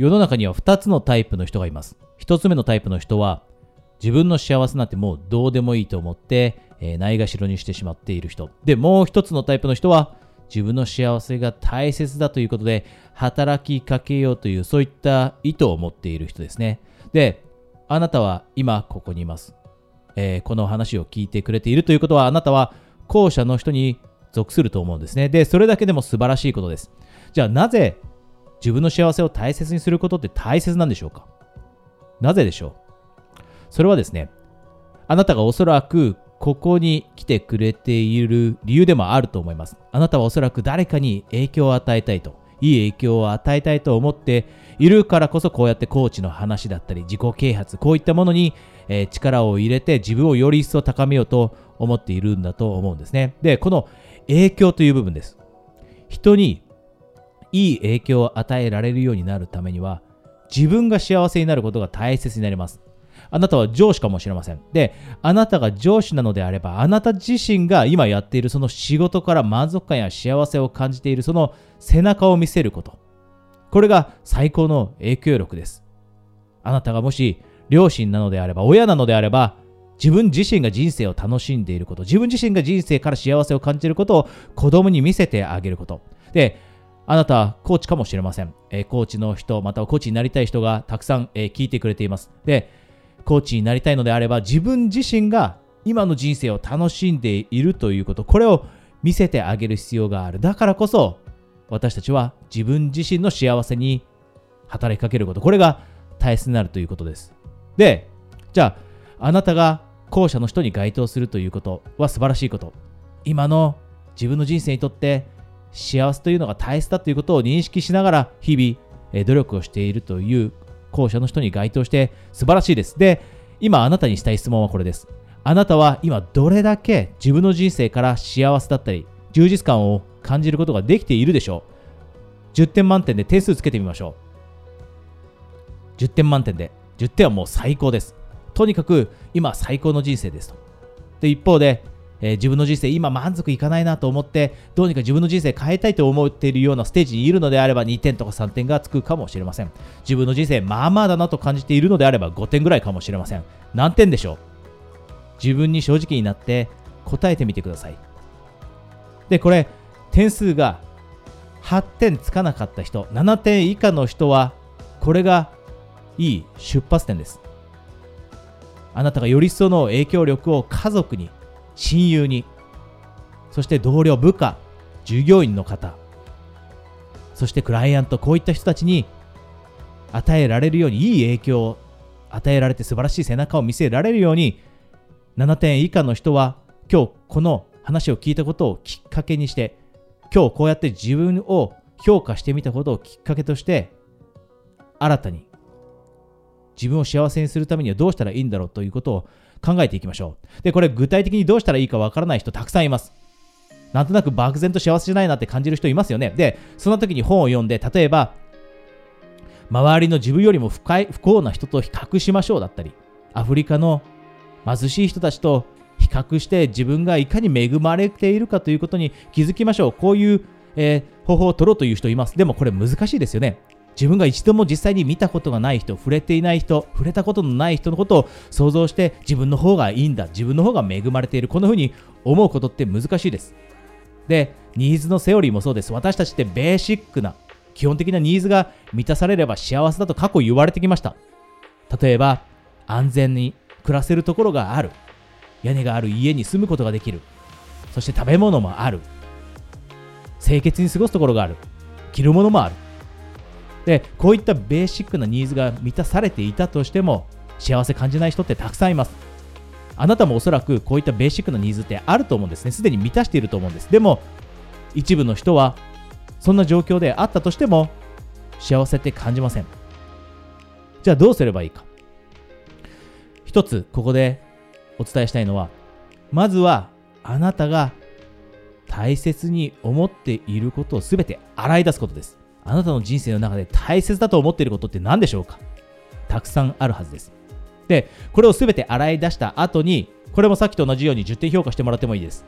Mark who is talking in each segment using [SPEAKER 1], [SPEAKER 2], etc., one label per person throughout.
[SPEAKER 1] 世の中には2つのタイプの人がいます。1つ目のタイプの人は、自分の幸せなんてもうどうでもいいと思って、えー、ないがしろにしてしまっている人。で、もう1つのタイプの人は、自分の幸せが大切だということで、働きかけようという、そういった意図を持っている人ですね。で、あなたは今ここにいます。えー、この話を聞いてくれているということは、あなたは後者の人に属すると思うんですね。で、それだけでも素晴らしいことです。じゃあなぜ自分の幸せを大切にすることって大切なんでしょうか？なぜでしょう？それはですね、あなたがおそらくここに来てくれている理由でもあると思います。あなたはおそらく誰かに影響を与えたいと、いい影響を与えたいと思っているからこそこうやってコーチの話だったり自己啓発、こういったものに、え力を入れて自分をより一層高めようと思っているんだと思うんですね。で、この影響という部分です。人にいい影響を与えられるようになるためには、自分が幸せになることが大切になります。あなたは上司かもしれません。で、あなたが上司なのであれば、あなた自身が今やっているその仕事から満足感や幸せを感じているその背中を見せること。これが最高の影響力です。あなたがもし両親なのであれば、親なのであれば、自分自身が人生を楽しんでいること、自分自身が人生から幸せを感じることを子供に見せてあげること。で、あなたコーチかもしれません。えー、コーチの人、またはコーチになりたい人がたくさん、えー、聞いてくれています。で、コーチになりたいのであれば、自分自身が今の人生を楽しんでいるということ、これを見せてあげる必要がある。だからこそ、私たちは自分自身の幸せに働きかけること、これが大切になるということです。で、じゃあ、あなたが後者の人に該当するということは素晴らしいこと。今の自分の人生にとって幸せというのが大切だということを認識しながら日々努力をしているという後者の人に該当して素晴らしいです。で、今あなたにしたい質問はこれです。あなたは今どれだけ自分の人生から幸せだったり充実感を感じることができているでしょう ?10 点満点で点数つけてみましょう。10点満点で10点はもう最高です。とにかく今最高の人生ですと。で、一方で、えー、自分の人生今満足いかないなと思ってどうにか自分の人生変えたいと思っているようなステージにいるのであれば2点とか3点がつくかもしれません。自分の人生まあまあだなと感じているのであれば5点ぐらいかもしれません。何点でしょう？自分に正直になって答えてみてください。でこれ点数が8点つかなかった人7点以下の人はこれがいい出発点です。あなたがより一層の影響力を家族に、親友に、そして同僚、部下、従業員の方、そしてクライアント、こういった人たちに与えられるように、いい影響を与えられて素晴らしい背中を見せられるように、7点以下の人は今日この話を聞いたことをきっかけにして、今日こうやって自分を評価してみたことをきっかけとして、新たに自分を幸せにするためにはどうしたらいいんだろうということを考えていきましょう。で、これ具体的にどうしたらいいかわからない人たくさんいます。なんとなく漠然と幸せじゃないなって感じる人いますよね。で、その時に本を読んで、例えば、周りの自分よりも深い不幸な人と比較しましょうだったり、アフリカの貧しい人たちと比較して自分がいかに恵まれているかということに気づきましょう。こういう、えー、方法を取ろうという人います。でもこれ難しいですよね。自分が一度も実際に見たことがない人、触れていない人、触れたことのない人のことを想像して自分の方がいいんだ、自分の方が恵まれている、こんな風に思うことって難しいです。で、ニーズのセオリーもそうです。私たちってベーシックな、基本的なニーズが満たされれば幸せだと過去言われてきました。例えば、安全に暮らせるところがある。屋根がある家に住むことができる。そして食べ物もある。清潔に過ごすところがある。着るものもある。でこういったベーシックなニーズが満たされていたとしても幸せ感じない人ってたくさんいます。あなたもおそらくこういったベーシックなニーズってあると思うんですね。すでに満たしていると思うんです。でも一部の人はそんな状況であったとしても幸せって感じません。じゃあどうすればいいか。一つここでお伝えしたいのはまずはあなたが大切に思っていることを全て洗い出すことです。あなたの人生の中で大切だと思っていることって何でしょうか？たくさんあるはずです。で、これを全て洗い出した後に、これもさっきと同じように10点評価してもらってもいいです。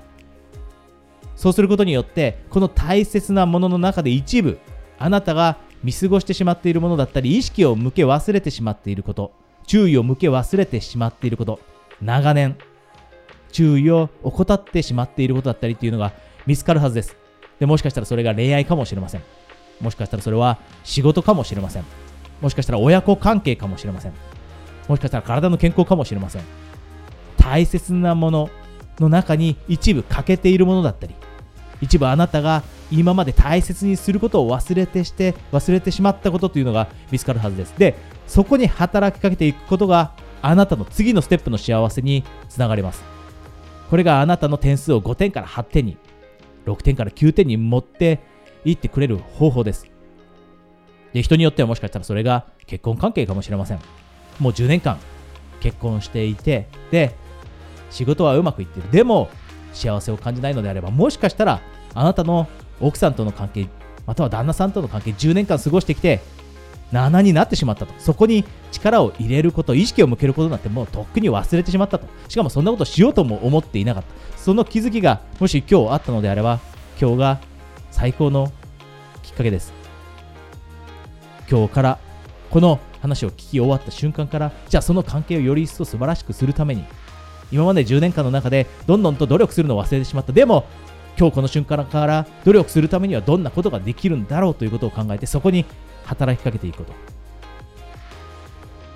[SPEAKER 1] そうすることによって、この大切なものの中で一部、あなたが見過ごしてしまっているものだったり、意識を向け忘れてしまっていること、注意を向け忘れてしまっていること、長年、注意を怠ってしまっていることだったりっていうのが見つかるはずです。で、もしかしたらそれが恋愛かもしれません。もしかしたらそれは仕事かもしれません。もしかしたら親子関係かもしれません。もしかしたら体の健康かもしれません。大切なものの中に一部欠けているものだったり、一部あなたが今まで大切にすることを忘れてして忘れてしまったことというのが見つかるはずです。で、そこに働きかけていくことがあなたの次のステップの幸せにつながります。これがあなたの点数を5点から8点に、6点から9点に持っていってくれる方法です。で、人によってはもしかしたらそれが結婚関係かもしれません。もう10年間結婚していて、で、仕事はうまくいってる。でも、幸せを感じないのであれば、もしかしたら、あなたの奥さんとの関係、または旦那さんとの関係、10年間過ごしてきて、7になってしまったと。そこに力を入れること、意識を向けることなんてもうとっくに忘れてしまったと。しかもそんなことしようとも思っていなかった。その気づきがもし今日あったのであれば、今日が最高のきっかけです。今日からこの話を聞き終わった瞬間からじゃあその関係をより一層素晴らしくするために今まで10年間の中でどんどんと努力するのを忘れてしまった。でも今日この瞬間から努力するためにはどんなことができるんだろうということを考えてそこに働きかけていくこと。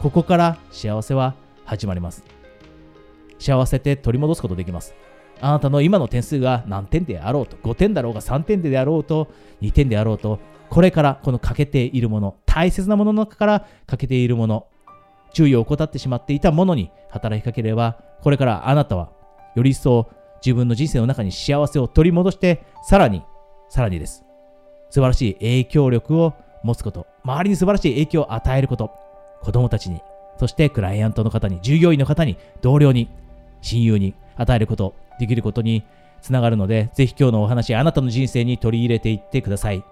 [SPEAKER 1] ここから幸せは始まります。幸せって取り戻すことできます。あなたの今の点数が何点であろうと5点だろうが3点であろうと2点であろうとこれからこの欠けているもの大切なものの中から欠けているもの注意を怠ってしまっていたものに働きかければこれからあなたはより一層自分の人生の中に幸せを取り戻してさらにさらにです。素晴らしい影響力を持つこと周りに素晴らしい影響を与えること子供たちにそしてクライアントの方に従業員の方に同僚に親友に与えることできることにつながるのでぜひ今日のお話あなたの人生に取り入れていってください。